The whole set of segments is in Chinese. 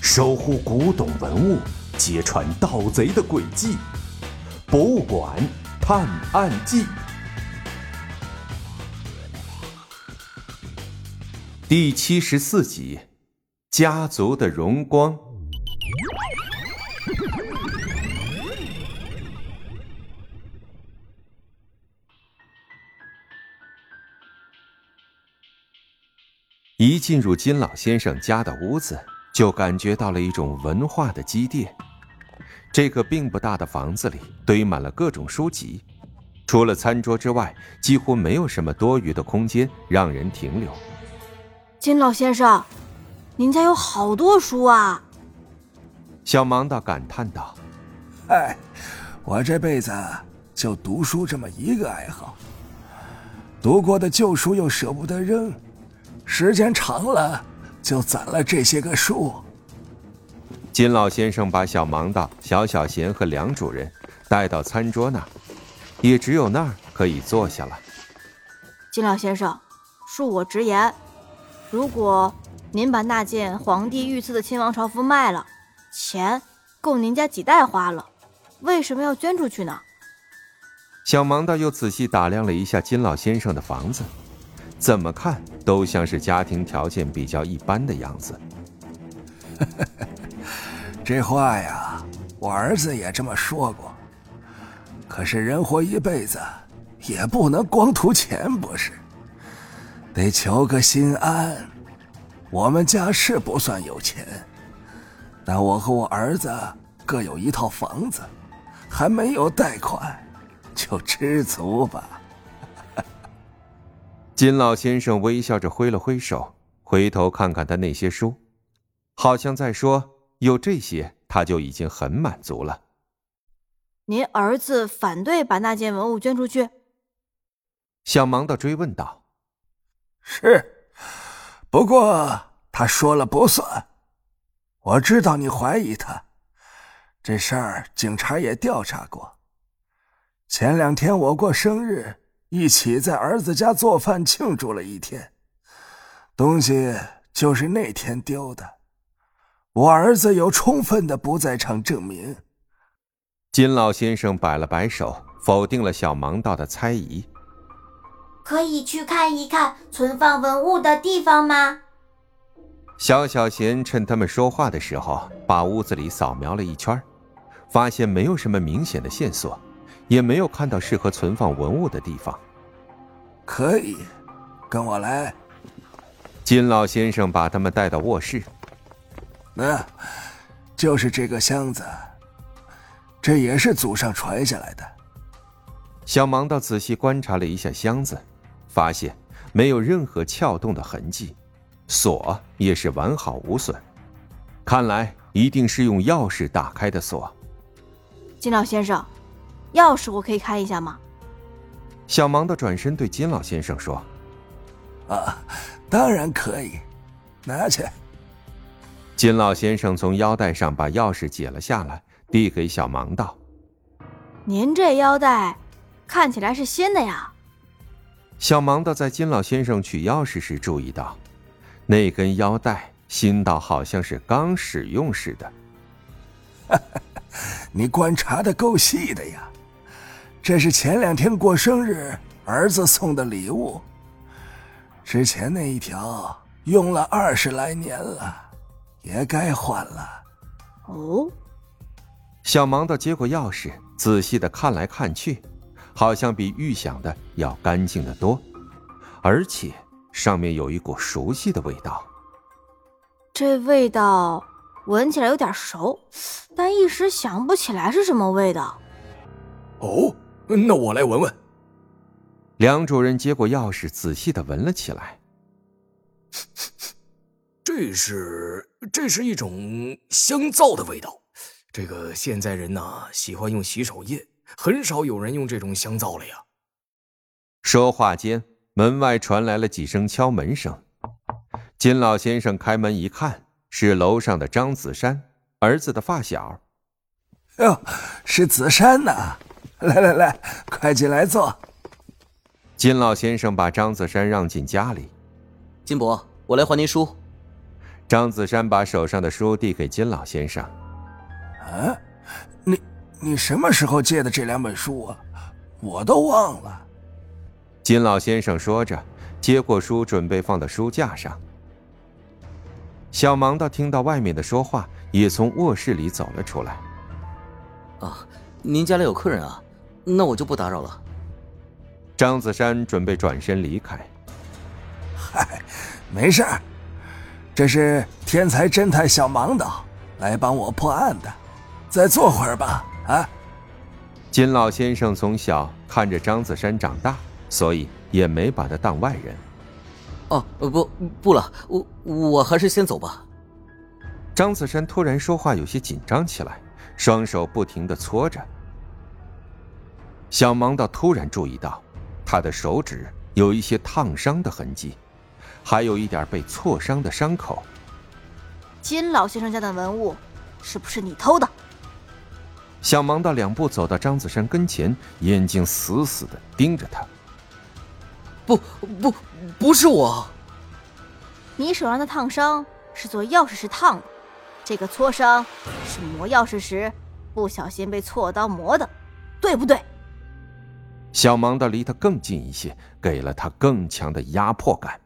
守护古董文物，揭穿盗贼的诡计，《博物馆探案记》第七十四集：家族的荣光。进入金老先生家的屋子，就感觉到了一种文化的积淀。这个并不大的房子里堆满了各种书籍，除了餐桌之外，几乎没有什么多余的空间让人停留。金老先生，您家有好多书啊！小盲道感叹道：“哎，我这辈子就读书这么一个爱好，读过的旧书又舍不得扔。”时间长了，就攒了这些个数。金老先生把小盲道、小小贤和梁主任带到餐桌那儿，也只有那儿可以坐下了。金老先生，恕我直言，如果您把那件皇帝御赐的亲王朝服卖了，钱够您家几代花了，为什么要捐出去呢？小盲道又仔细打量了一下金老先生的房子。怎么看都像是家庭条件比较一般的样子。这话呀，我儿子也这么说过。可是人活一辈子，也不能光图钱，不是？得求个心安。我们家是不算有钱，但我和我儿子各有一套房子，还没有贷款，就知足吧。金老先生微笑着挥了挥手，回头看看他那些书，好像在说：“有这些，他就已经很满足了。”您儿子反对把那件文物捐出去？小盲的追问道：“是，不过他说了不算。我知道你怀疑他，这事儿警察也调查过。前两天我过生日。”一起在儿子家做饭庆祝了一天，东西就是那天丢的。我儿子有充分的不在场证明。金老先生摆了摆手，否定了小盲道的猜疑。可以去看一看存放文物的地方吗？小小贤趁他们说话的时候，把屋子里扫描了一圈，发现没有什么明显的线索。也没有看到适合存放文物的地方。可以，跟我来。金老先生把他们带到卧室。那，就是这个箱子。这也是祖上传下来的。小盲道仔细观察了一下箱子，发现没有任何撬动的痕迹，锁也是完好无损。看来一定是用钥匙打开的锁。金老先生。钥匙我可以开一下吗？小盲的转身对金老先生说：“啊，当然可以，拿去。”金老先生从腰带上把钥匙解了下来，递给小盲道：“您这腰带看起来是新的呀。”小盲的在金老先生取钥匙时注意到，那根腰带新到好像是刚使用似的。你观察的够细的呀。这是前两天过生日儿子送的礼物。之前那一条用了二十来年了，也该换了。哦，小盲道接过钥匙，仔细的看来看去，好像比预想的要干净的多，而且上面有一股熟悉的味道。这味道闻起来有点熟，但一时想不起来是什么味道。哦。那我来闻闻。梁主任接过钥匙，仔细的闻了起来。这是这是一种香皂的味道。这个现在人呢，喜欢用洗手液，很少有人用这种香皂了呀。说话间，门外传来了几声敲门声。金老先生开门一看，是楼上的张子山，儿子的发小。哟，是子山呐。来来来，快进来坐。金老先生把张子山让进家里。金伯，我来还您书。张子山把手上的书递给金老先生。啊，你你什么时候借的这两本书啊？我都忘了。金老先生说着，接过书，准备放到书架上。小盲道听到外面的说话，也从卧室里走了出来。啊，您家里有客人啊？那我就不打扰了。张子山准备转身离开。嗨，没事儿，这是天才侦探小盲道来帮我破案的。再坐会儿吧，啊。金老先生从小看着张子山长大，所以也没把他当外人。哦，不，不了，我我还是先走吧。张子山突然说话有些紧张起来，双手不停的搓着。小盲道突然注意到，他的手指有一些烫伤的痕迹，还有一点被挫伤的伤口。金老先生家的文物，是不是你偷的？小盲道两步走到张子山跟前，眼睛死死的盯着他。不不，不是我。你手上的烫伤是做钥匙时烫的，这个挫伤是磨钥匙时不小心被锉刀磨的，对不对？小盲道离他更近一些，给了他更强的压迫感。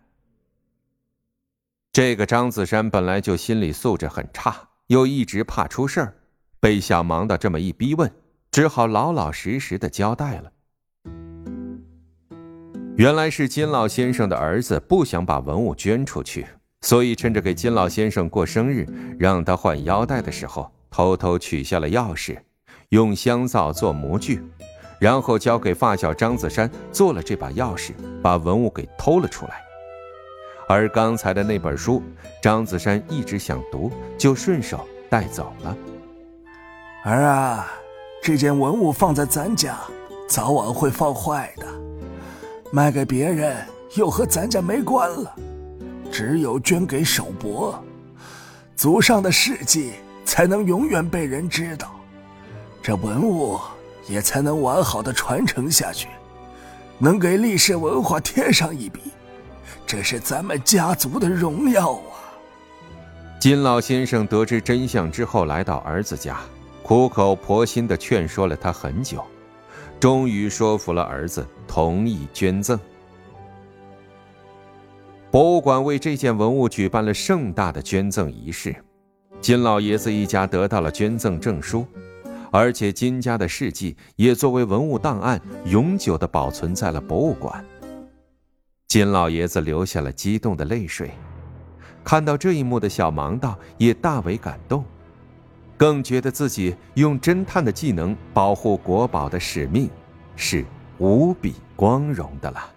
这个张子山本来就心理素质很差，又一直怕出事儿。被小盲的这么一逼问，只好老老实实的交代了。原来是金老先生的儿子不想把文物捐出去，所以趁着给金老先生过生日，让他换腰带的时候，偷偷取下了钥匙，用香皂做模具，然后交给发小张子山做了这把钥匙，把文物给偷了出来。而刚才的那本书，张子山一直想读，就顺手带走了。儿啊，这件文物放在咱家，早晚会放坏的。卖给别人又和咱家没关了，只有捐给首博，祖上的事迹才能永远被人知道，这文物也才能完好的传承下去，能给历史文化添上一笔，这是咱们家族的荣耀啊！金老先生得知真相之后，来到儿子家。苦口婆心的劝说了他很久，终于说服了儿子同意捐赠。博物馆为这件文物举办了盛大的捐赠仪式，金老爷子一家得到了捐赠证书，而且金家的事迹也作为文物档案永久的保存在了博物馆。金老爷子流下了激动的泪水，看到这一幕的小盲道也大为感动。更觉得自己用侦探的技能保护国宝的使命，是无比光荣的了。